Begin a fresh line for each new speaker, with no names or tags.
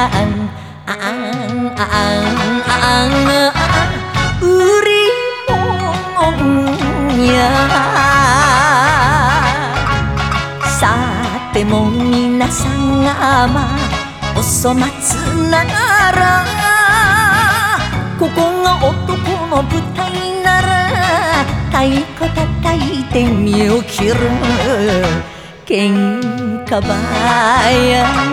あんあんあんあん売り物やさても皆さんがまお粗末ならここが男の舞台なら太鼓叩いて身を切る喧嘩や